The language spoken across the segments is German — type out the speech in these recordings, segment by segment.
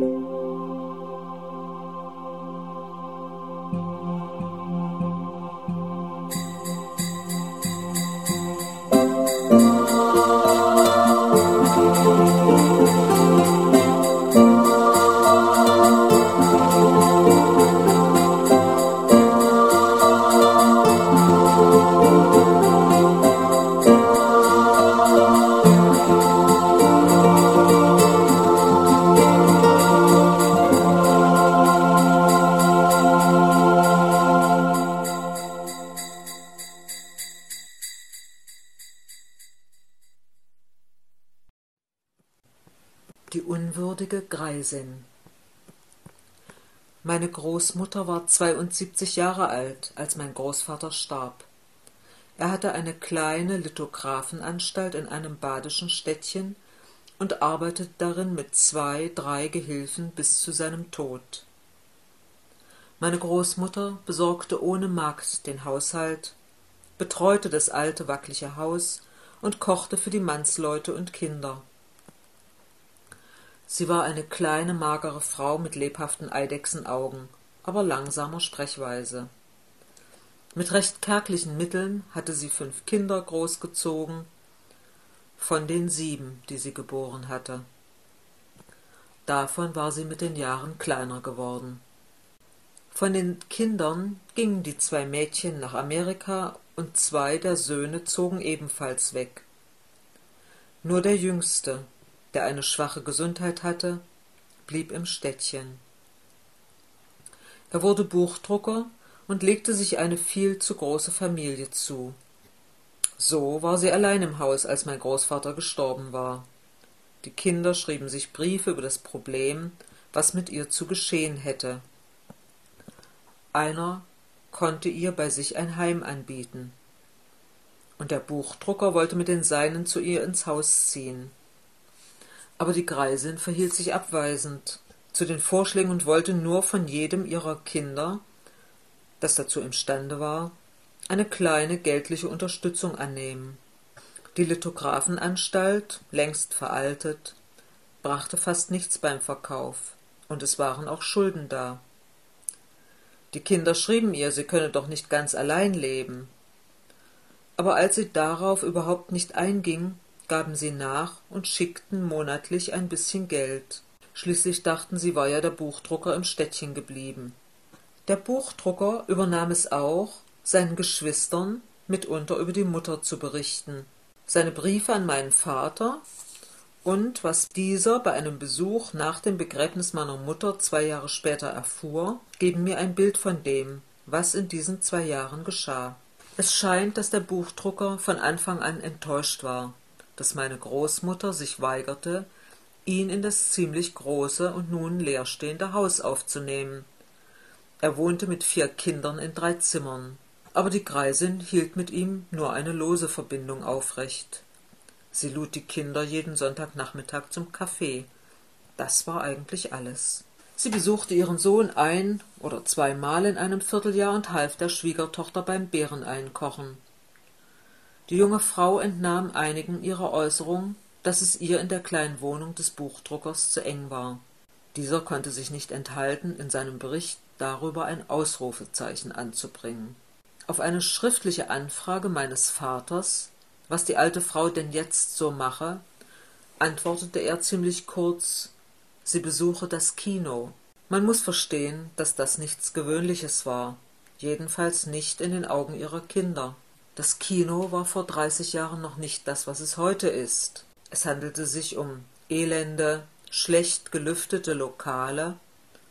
Die Großmutter war 72 Jahre alt, als mein Großvater starb. Er hatte eine kleine Lithographenanstalt in einem badischen Städtchen und arbeitete darin mit zwei, drei Gehilfen bis zu seinem Tod. Meine Großmutter besorgte ohne Magd den Haushalt, betreute das alte, wackelige Haus und kochte für die Mannsleute und Kinder. Sie war eine kleine, magere Frau mit lebhaften Eidechsenaugen, aber langsamer Sprechweise. Mit recht kärglichen Mitteln hatte sie fünf Kinder großgezogen, von den sieben, die sie geboren hatte. Davon war sie mit den Jahren kleiner geworden. Von den Kindern gingen die zwei Mädchen nach Amerika und zwei der Söhne zogen ebenfalls weg. Nur der jüngste, der eine schwache Gesundheit hatte, blieb im Städtchen. Er wurde Buchdrucker und legte sich eine viel zu große Familie zu. So war sie allein im Haus, als mein Großvater gestorben war. Die Kinder schrieben sich Briefe über das Problem, was mit ihr zu geschehen hätte. Einer konnte ihr bei sich ein Heim anbieten. Und der Buchdrucker wollte mit den Seinen zu ihr ins Haus ziehen aber die Greisin verhielt sich abweisend zu den Vorschlägen und wollte nur von jedem ihrer Kinder, das dazu imstande war, eine kleine geldliche Unterstützung annehmen. Die Lithographenanstalt, längst veraltet, brachte fast nichts beim Verkauf, und es waren auch Schulden da. Die Kinder schrieben ihr, sie könne doch nicht ganz allein leben. Aber als sie darauf überhaupt nicht einging, gaben sie nach und schickten monatlich ein bisschen Geld. Schließlich dachten sie, war ja der Buchdrucker im Städtchen geblieben. Der Buchdrucker übernahm es auch, seinen Geschwistern mitunter über die Mutter zu berichten. Seine Briefe an meinen Vater und was dieser bei einem Besuch nach dem Begräbnis meiner Mutter zwei Jahre später erfuhr, geben mir ein Bild von dem, was in diesen zwei Jahren geschah. Es scheint, dass der Buchdrucker von Anfang an enttäuscht war dass meine Großmutter sich weigerte, ihn in das ziemlich große und nun leerstehende Haus aufzunehmen. Er wohnte mit vier Kindern in drei Zimmern, aber die Greisin hielt mit ihm nur eine lose Verbindung aufrecht. Sie lud die Kinder jeden Sonntagnachmittag zum Kaffee. Das war eigentlich alles. Sie besuchte ihren Sohn ein oder zweimal in einem Vierteljahr und half der Schwiegertochter beim Beereneinkochen. Die junge Frau entnahm einigen ihrer Äußerungen, dass es ihr in der kleinen Wohnung des Buchdruckers zu eng war. Dieser konnte sich nicht enthalten, in seinem Bericht darüber ein Ausrufezeichen anzubringen. Auf eine schriftliche Anfrage meines Vaters, was die alte Frau denn jetzt so mache, antwortete er ziemlich kurz sie besuche das Kino. Man muss verstehen, dass das nichts Gewöhnliches war, jedenfalls nicht in den Augen ihrer Kinder. Das Kino war vor dreißig Jahren noch nicht das, was es heute ist. Es handelte sich um elende, schlecht gelüftete Lokale,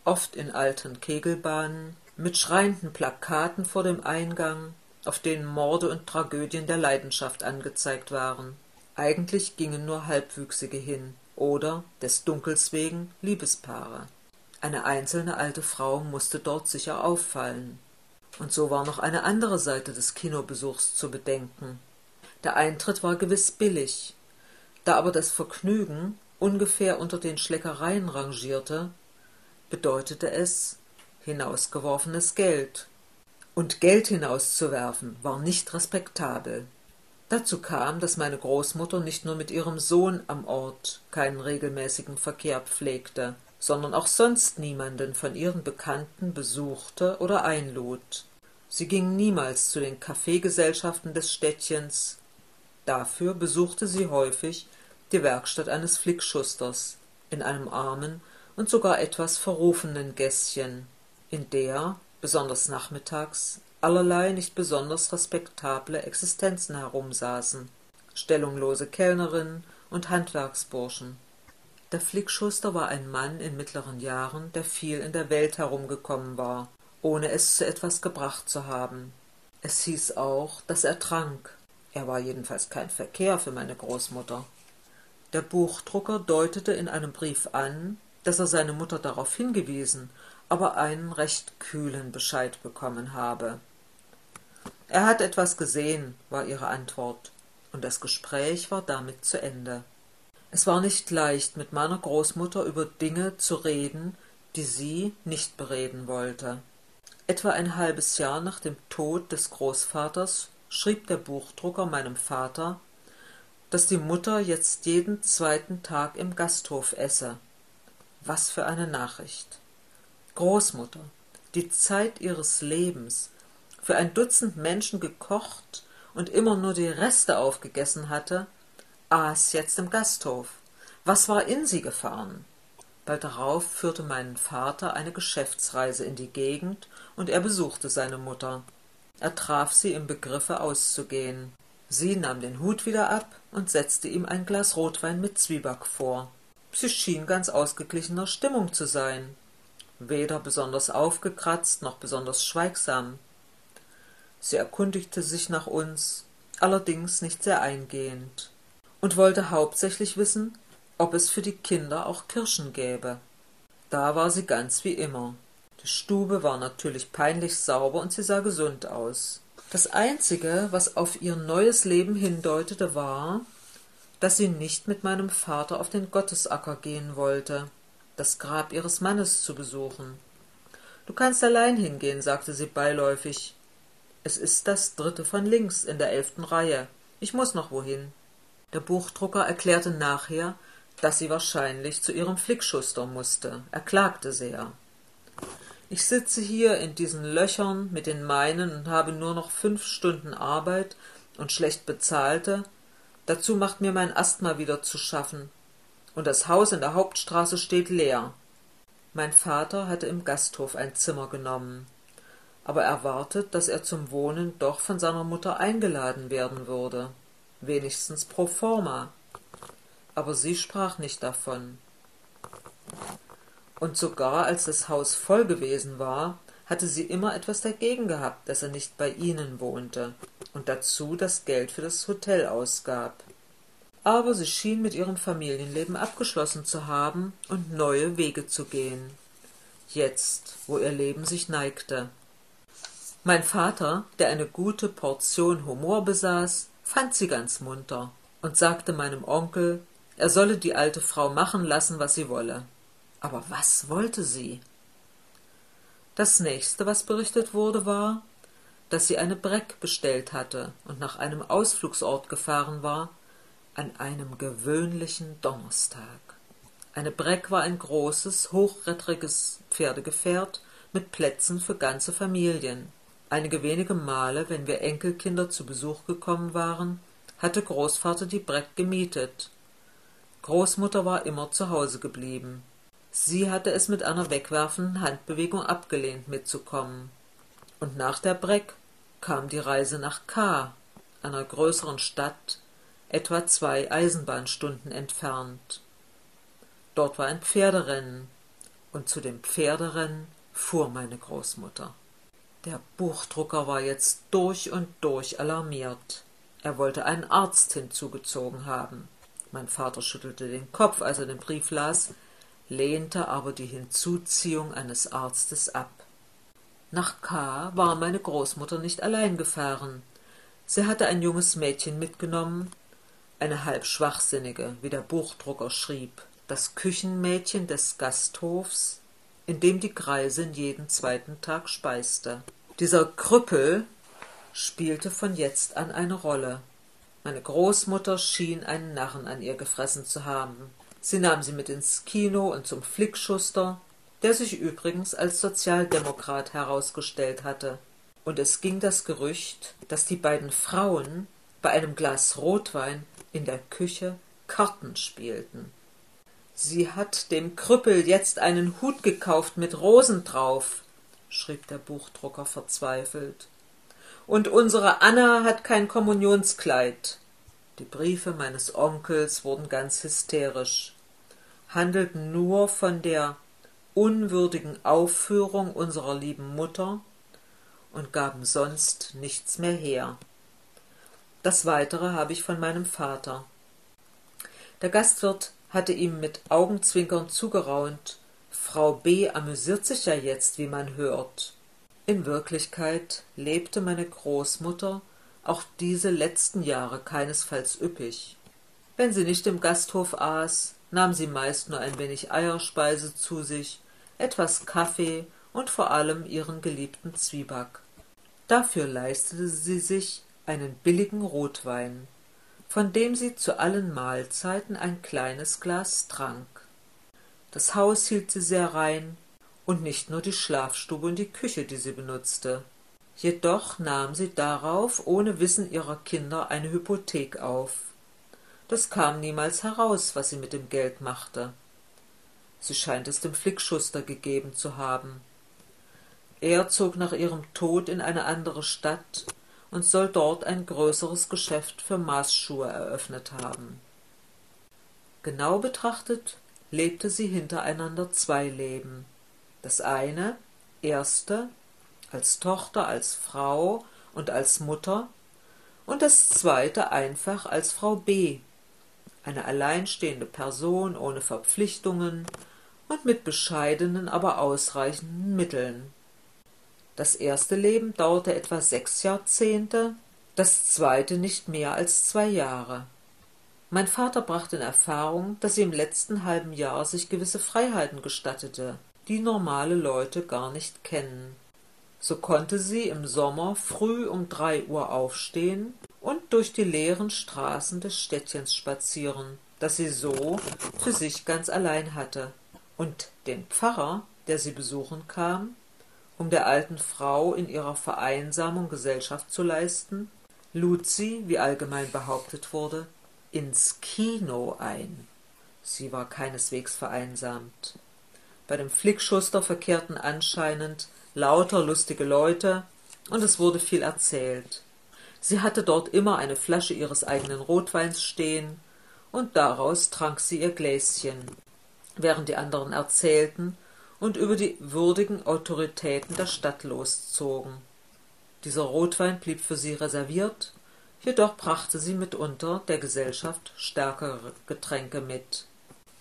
oft in alten Kegelbahnen, mit schreienden Plakaten vor dem Eingang, auf denen Morde und Tragödien der Leidenschaft angezeigt waren. Eigentlich gingen nur Halbwüchsige hin oder, des Dunkels wegen, Liebespaare. Eine einzelne alte Frau musste dort sicher auffallen. Und so war noch eine andere Seite des Kinobesuchs zu bedenken. Der Eintritt war gewiss billig, da aber das Vergnügen ungefähr unter den Schleckereien rangierte, bedeutete es hinausgeworfenes Geld. Und Geld hinauszuwerfen war nicht respektabel. Dazu kam, dass meine Großmutter nicht nur mit ihrem Sohn am Ort keinen regelmäßigen Verkehr pflegte, sondern auch sonst niemanden von ihren Bekannten besuchte oder einlud. Sie ging niemals zu den Kaffeegesellschaften des Städtchens. Dafür besuchte sie häufig die Werkstatt eines Flickschusters in einem armen und sogar etwas verrufenen Gässchen, in der, besonders nachmittags, allerlei nicht besonders respektable Existenzen herumsaßen, stellunglose Kellnerinnen und Handwerksburschen. Der Flickschuster war ein Mann in mittleren Jahren, der viel in der Welt herumgekommen war, ohne es zu etwas gebracht zu haben. Es hieß auch, dass er trank. Er war jedenfalls kein Verkehr für meine Großmutter. Der Buchdrucker deutete in einem Brief an, dass er seine Mutter darauf hingewiesen, aber einen recht kühlen Bescheid bekommen habe. Er hat etwas gesehen, war ihre Antwort, und das Gespräch war damit zu Ende. Es war nicht leicht, mit meiner Großmutter über Dinge zu reden, die sie nicht bereden wollte. Etwa ein halbes Jahr nach dem Tod des Großvaters schrieb der Buchdrucker meinem Vater, dass die Mutter jetzt jeden zweiten Tag im Gasthof esse. Was für eine Nachricht. Großmutter, die Zeit ihres Lebens, für ein Dutzend Menschen gekocht und immer nur die Reste aufgegessen hatte, aß jetzt im Gasthof. Was war in sie gefahren? Bald darauf führte mein Vater eine Geschäftsreise in die Gegend und er besuchte seine Mutter. Er traf sie im Begriffe auszugehen. Sie nahm den Hut wieder ab und setzte ihm ein Glas Rotwein mit Zwieback vor. Sie schien ganz ausgeglichener Stimmung zu sein, weder besonders aufgekratzt noch besonders schweigsam. Sie erkundigte sich nach uns, allerdings nicht sehr eingehend, und wollte hauptsächlich wissen, ob es für die Kinder auch Kirschen gäbe. Da war sie ganz wie immer. Die Stube war natürlich peinlich sauber und sie sah gesund aus. Das Einzige, was auf ihr neues Leben hindeutete, war, dass sie nicht mit meinem Vater auf den Gottesacker gehen wollte, das Grab ihres Mannes zu besuchen. Du kannst allein hingehen, sagte sie beiläufig, es ist das dritte von links in der elften Reihe. Ich muss noch wohin. Der Buchdrucker erklärte nachher, dass sie wahrscheinlich zu ihrem Flickschuster musste. Er klagte sehr. Ich sitze hier in diesen Löchern mit den meinen und habe nur noch fünf Stunden Arbeit und schlecht bezahlte. Dazu macht mir mein Asthma wieder zu schaffen. Und das Haus in der Hauptstraße steht leer. Mein Vater hatte im Gasthof ein Zimmer genommen aber erwartet, dass er zum Wohnen doch von seiner Mutter eingeladen werden würde, wenigstens pro forma. Aber sie sprach nicht davon. Und sogar als das Haus voll gewesen war, hatte sie immer etwas dagegen gehabt, dass er nicht bei ihnen wohnte und dazu das Geld für das Hotel ausgab. Aber sie schien mit ihrem Familienleben abgeschlossen zu haben und neue Wege zu gehen. Jetzt, wo ihr Leben sich neigte. Mein Vater, der eine gute Portion Humor besaß, fand sie ganz munter und sagte meinem Onkel, er solle die alte Frau machen lassen, was sie wolle. Aber was wollte sie? Das nächste, was berichtet wurde, war, dass sie eine Breck bestellt hatte und nach einem Ausflugsort gefahren war, an einem gewöhnlichen Donnerstag. Eine Breck war ein großes, hochrettriges Pferdegefährt mit Plätzen für ganze Familien. Einige wenige Male, wenn wir Enkelkinder zu Besuch gekommen waren, hatte Großvater die Breck gemietet. Großmutter war immer zu Hause geblieben. Sie hatte es mit einer wegwerfenden Handbewegung abgelehnt, mitzukommen. Und nach der Breck kam die Reise nach K., einer größeren Stadt, etwa zwei Eisenbahnstunden entfernt. Dort war ein Pferderennen, und zu dem Pferderennen fuhr meine Großmutter. Der Buchdrucker war jetzt durch und durch alarmiert. Er wollte einen Arzt hinzugezogen haben. Mein Vater schüttelte den Kopf, als er den Brief las, lehnte aber die Hinzuziehung eines Arztes ab. Nach K. war meine Großmutter nicht allein gefahren. Sie hatte ein junges Mädchen mitgenommen, eine halb schwachsinnige, wie der Buchdrucker schrieb, das Küchenmädchen des Gasthofs, in dem die Greisin jeden zweiten Tag speiste. Dieser Krüppel spielte von jetzt an eine Rolle. Meine Großmutter schien einen Narren an ihr gefressen zu haben. Sie nahm sie mit ins Kino und zum Flickschuster, der sich übrigens als Sozialdemokrat herausgestellt hatte. Und es ging das Gerücht, dass die beiden Frauen bei einem Glas Rotwein in der Küche Karten spielten. Sie hat dem Krüppel jetzt einen Hut gekauft mit Rosen drauf, schrieb der Buchdrucker verzweifelt. Und unsere Anna hat kein Kommunionskleid. Die Briefe meines Onkels wurden ganz hysterisch, handelten nur von der unwürdigen Aufführung unserer lieben Mutter und gaben sonst nichts mehr her. Das weitere habe ich von meinem Vater. Der Gastwirt hatte ihm mit Augenzwinkern zugeraunt, Frau B. amüsiert sich ja jetzt, wie man hört. In Wirklichkeit lebte meine Großmutter auch diese letzten Jahre keinesfalls üppig. Wenn sie nicht im Gasthof aß, nahm sie meist nur ein wenig Eierspeise zu sich, etwas Kaffee und vor allem ihren geliebten Zwieback. Dafür leistete sie sich einen billigen Rotwein, von dem sie zu allen Mahlzeiten ein kleines Glas trank. Das Haus hielt sie sehr rein, und nicht nur die Schlafstube und die Küche, die sie benutzte. Jedoch nahm sie darauf ohne Wissen ihrer Kinder eine Hypothek auf. Das kam niemals heraus, was sie mit dem Geld machte. Sie scheint es dem Flickschuster gegeben zu haben. Er zog nach ihrem Tod in eine andere Stadt und soll dort ein größeres Geschäft für Maßschuhe eröffnet haben. Genau betrachtet lebte sie hintereinander zwei Leben. Das eine, erste, als Tochter, als Frau und als Mutter, und das zweite einfach als Frau B, eine alleinstehende Person ohne Verpflichtungen und mit bescheidenen, aber ausreichenden Mitteln. Das erste Leben dauerte etwa sechs Jahrzehnte, das zweite nicht mehr als zwei Jahre. Mein Vater brachte in Erfahrung, dass sie im letzten halben Jahr sich gewisse Freiheiten gestattete, die normale Leute gar nicht kennen. So konnte sie im Sommer früh um drei Uhr aufstehen und durch die leeren Straßen des Städtchens spazieren, das sie so für sich ganz allein hatte, und den Pfarrer, der sie besuchen kam, um der alten Frau in ihrer Vereinsamung Gesellschaft zu leisten, lud sie, wie allgemein behauptet wurde, ins Kino ein. Sie war keineswegs vereinsamt. Bei dem Flickschuster verkehrten anscheinend lauter lustige Leute, und es wurde viel erzählt. Sie hatte dort immer eine Flasche ihres eigenen Rotweins stehen, und daraus trank sie ihr Gläschen, während die anderen erzählten und über die würdigen Autoritäten der Stadt loszogen. Dieser Rotwein blieb für sie reserviert, jedoch brachte sie mitunter der Gesellschaft stärkere Getränke mit.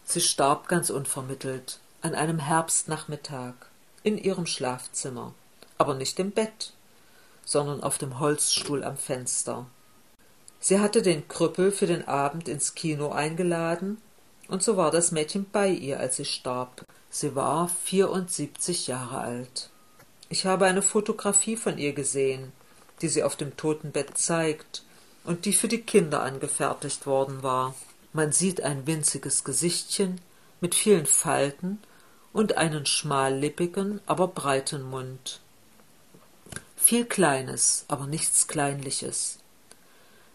Sie starb ganz unvermittelt an einem Herbstnachmittag in ihrem Schlafzimmer, aber nicht im Bett, sondern auf dem Holzstuhl am Fenster. Sie hatte den Krüppel für den Abend ins Kino eingeladen, und so war das Mädchen bei ihr, als sie starb. Sie war vierundsiebzig Jahre alt. Ich habe eine Fotografie von ihr gesehen, die sie auf dem Totenbett zeigt, und die für die Kinder angefertigt worden war. Man sieht ein winziges Gesichtchen mit vielen Falten und einen schmallippigen, aber breiten Mund. Viel Kleines, aber nichts Kleinliches.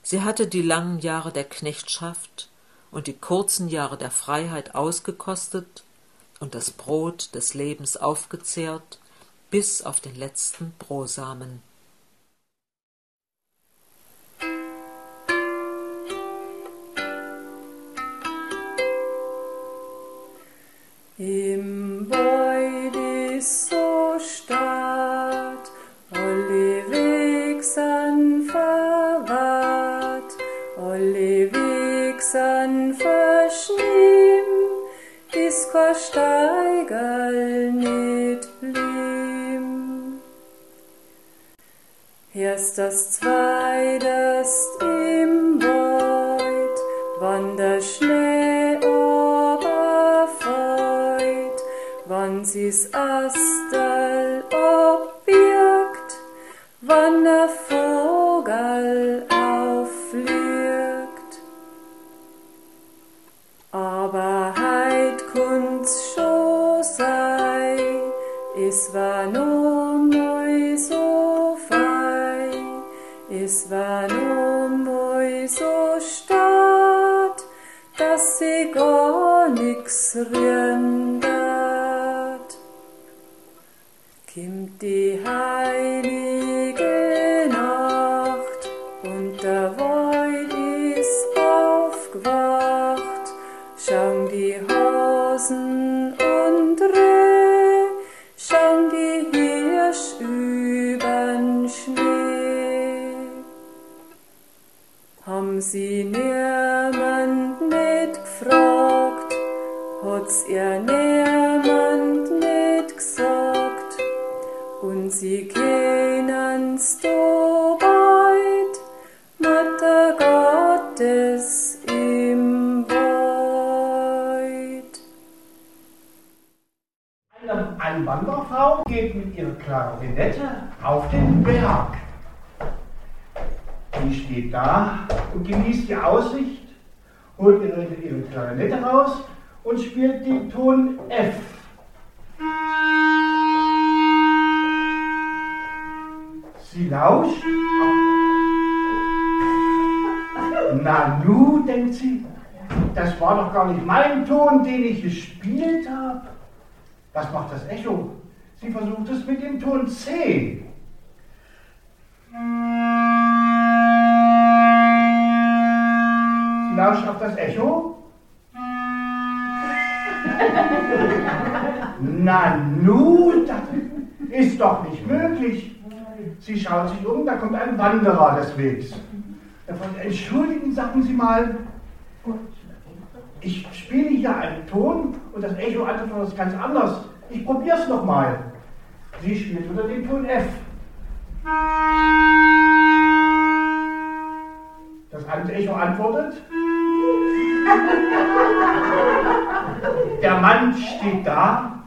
Sie hatte die langen Jahre der Knechtschaft und die kurzen Jahre der Freiheit ausgekostet und das Brot des Lebens aufgezehrt bis auf den letzten Brosamen. Im Beudis so staat, alle Wegsan verwahrt, alle Wegsan verschnimm, is ko steigerl nit blimm. Erst das zweitest im sie's Astel obwirkt, wann der Vogel auffliegt. Aber kunst schon sei, es war nur mal so fein, es war nur mal so stark, dass sie gar nix rendert. Klarinette auf den Berg. Die steht da und genießt die Aussicht, holt ihre, ihre Klarinette raus und spielt den Ton F. Sie lauscht. Na nu, denkt sie, das war doch gar nicht mein Ton, den ich gespielt habe. Was macht das Echo? Sie versucht es mit dem Ton C. Sie lauscht auf das Echo. Na nu, das ist doch nicht möglich. Sie schaut sich um, da kommt ein Wanderer des Wegs. Er fragt, entschuldigen, sagen Sie mal, ich spiele hier einen Ton und das Echo antwortet was ganz anders. Ich probiere es nochmal. Sie spielt unter dem Ton F. Das Echo antwortet. Der Mann steht da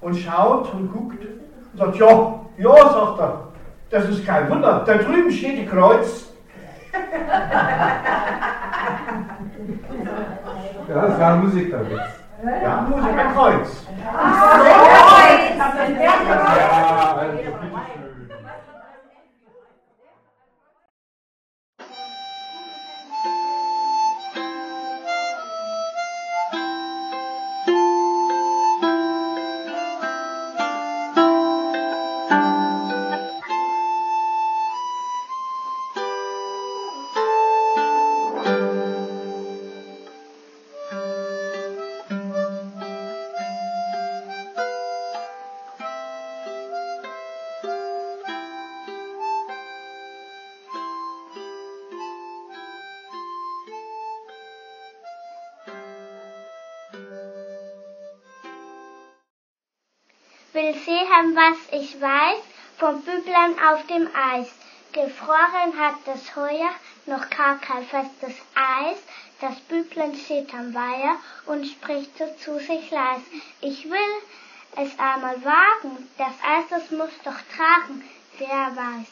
und schaut und guckt und sagt, ja, ja, sagt er, das ist kein Wunder. Da drüben steht die Kreuz. Ja, das war ein Musikerwitz. Ja, Musik, ein Kreuz. Ja, also bitteschön. will sehen, was ich weiß, vom Büblein auf dem Eis. Gefroren hat das Heuer, noch gar kein festes Eis. Das Büblein steht am Weiher und spricht so zu sich leis. Ich will es einmal wagen, das Eis, das muss doch tragen, wer weiß.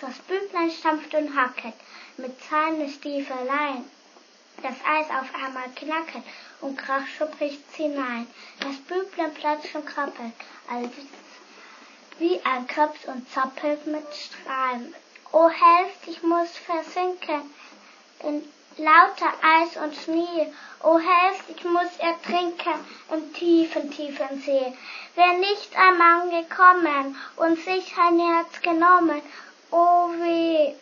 Das Büblein stampft und hacket mit seinen Stiefelein. Das Eis auf einmal knacket und krach schuppigt's hinein. Das Büblein platscht und krabbelt, als wie ein Köps und zappelt mit Strahlen. O helft, ich muss versinken in lauter Eis und Schnee. O helft, ich muss ertrinken im tiefen, tiefen See. Wär nicht ein Mann gekommen und sich ein Herz genommen, o weh.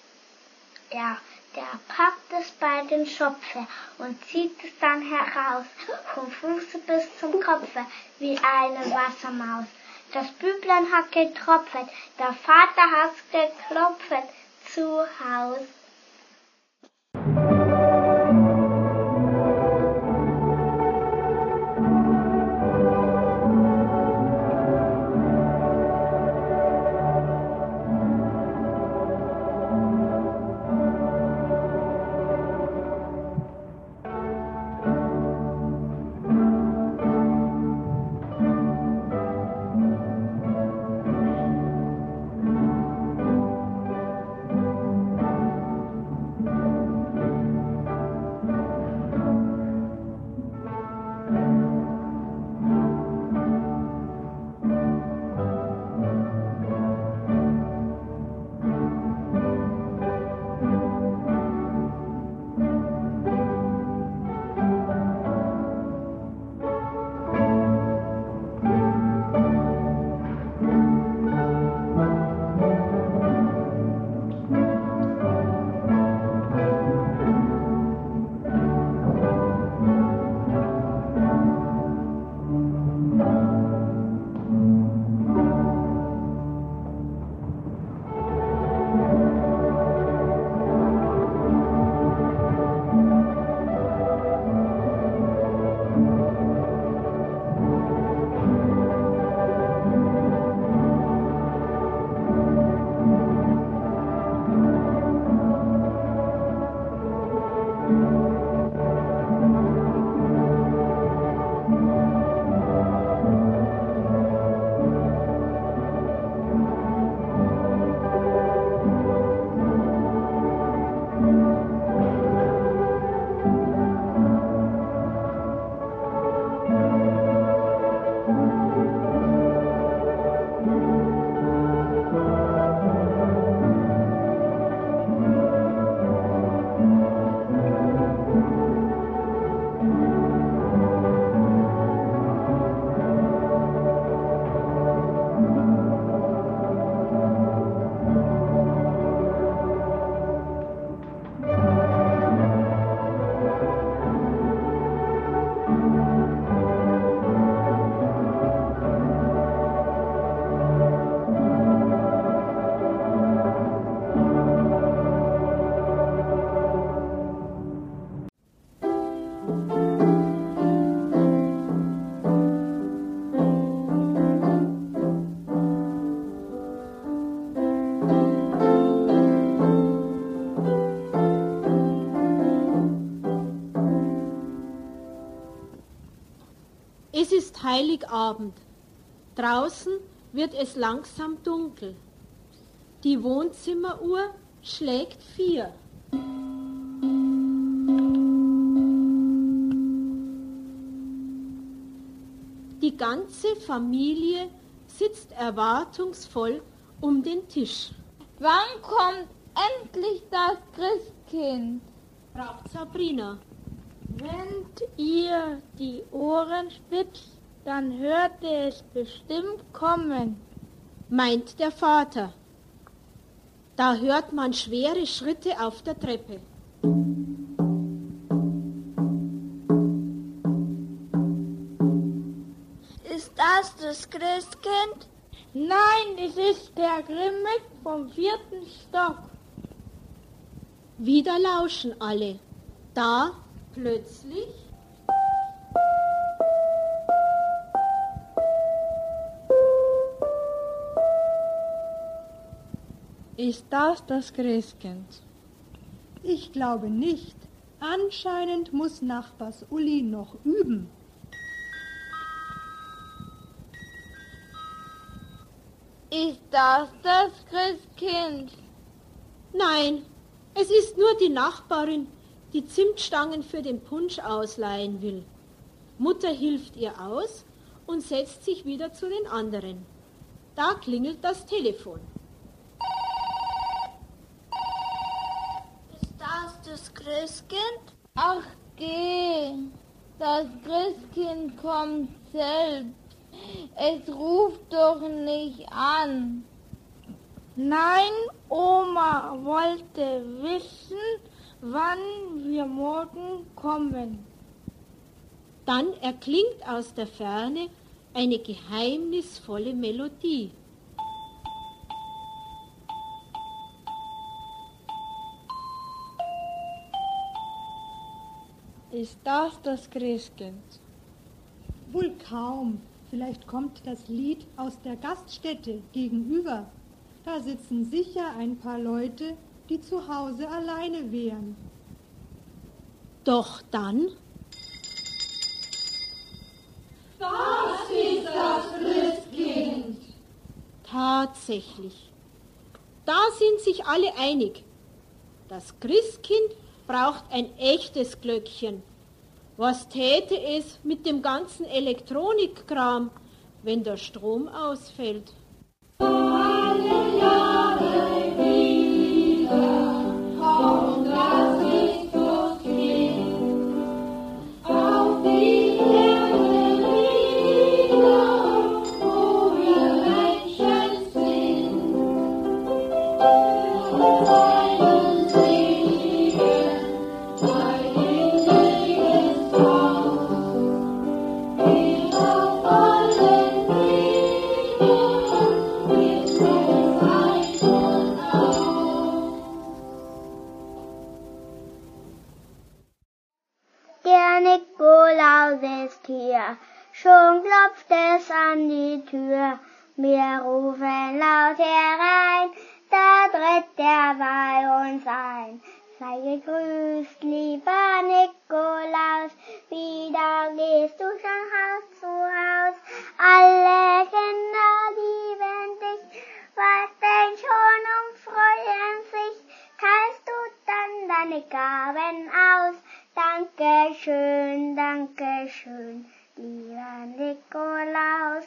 Ja, der packt es bei den Schopfe und zieht es dann heraus, vom Fuße bis zum Kopfe, wie eine Wassermaus. Das Büblein hat getropfet, der Vater hat geklopfet zu Haus. Heiligabend. Draußen wird es langsam dunkel. Die Wohnzimmeruhr schlägt vier. Die ganze Familie sitzt erwartungsvoll um den Tisch. Wann kommt endlich das Christkind? fragt Sabrina. Wenn ihr die Ohren spitzt, dann hört ihr es bestimmt kommen, meint der Vater. Da hört man schwere Schritte auf der Treppe. Ist das das Christkind? Nein, es ist der Grimmel vom vierten Stock. Wieder lauschen alle. Da plötzlich Ist das das Christkind? Ich glaube nicht. Anscheinend muss Nachbars Uli noch üben. Ist das das Christkind? Nein, es ist nur die Nachbarin, die Zimtstangen für den Punsch ausleihen will. Mutter hilft ihr aus und setzt sich wieder zu den anderen. Da klingelt das Telefon. Ist das das Christkind? Ach geh, das Christkind kommt selbst. Es ruft doch nicht an. Nein, Oma wollte wissen, wann wir morgen kommen. Dann erklingt aus der Ferne eine geheimnisvolle Melodie. Ist das das Christkind? Wohl kaum. Vielleicht kommt das Lied aus der Gaststätte gegenüber. Da sitzen sicher ein paar Leute, die zu Hause alleine wären. Doch dann. Das ist das Christkind. Tatsächlich. Da sind sich alle einig. Das Christkind braucht ein echtes Glöckchen. Was täte es mit dem ganzen Elektronikkram, wenn der Strom ausfällt? Alle Dankeschön, Dankeschön, lieber Nikolaus.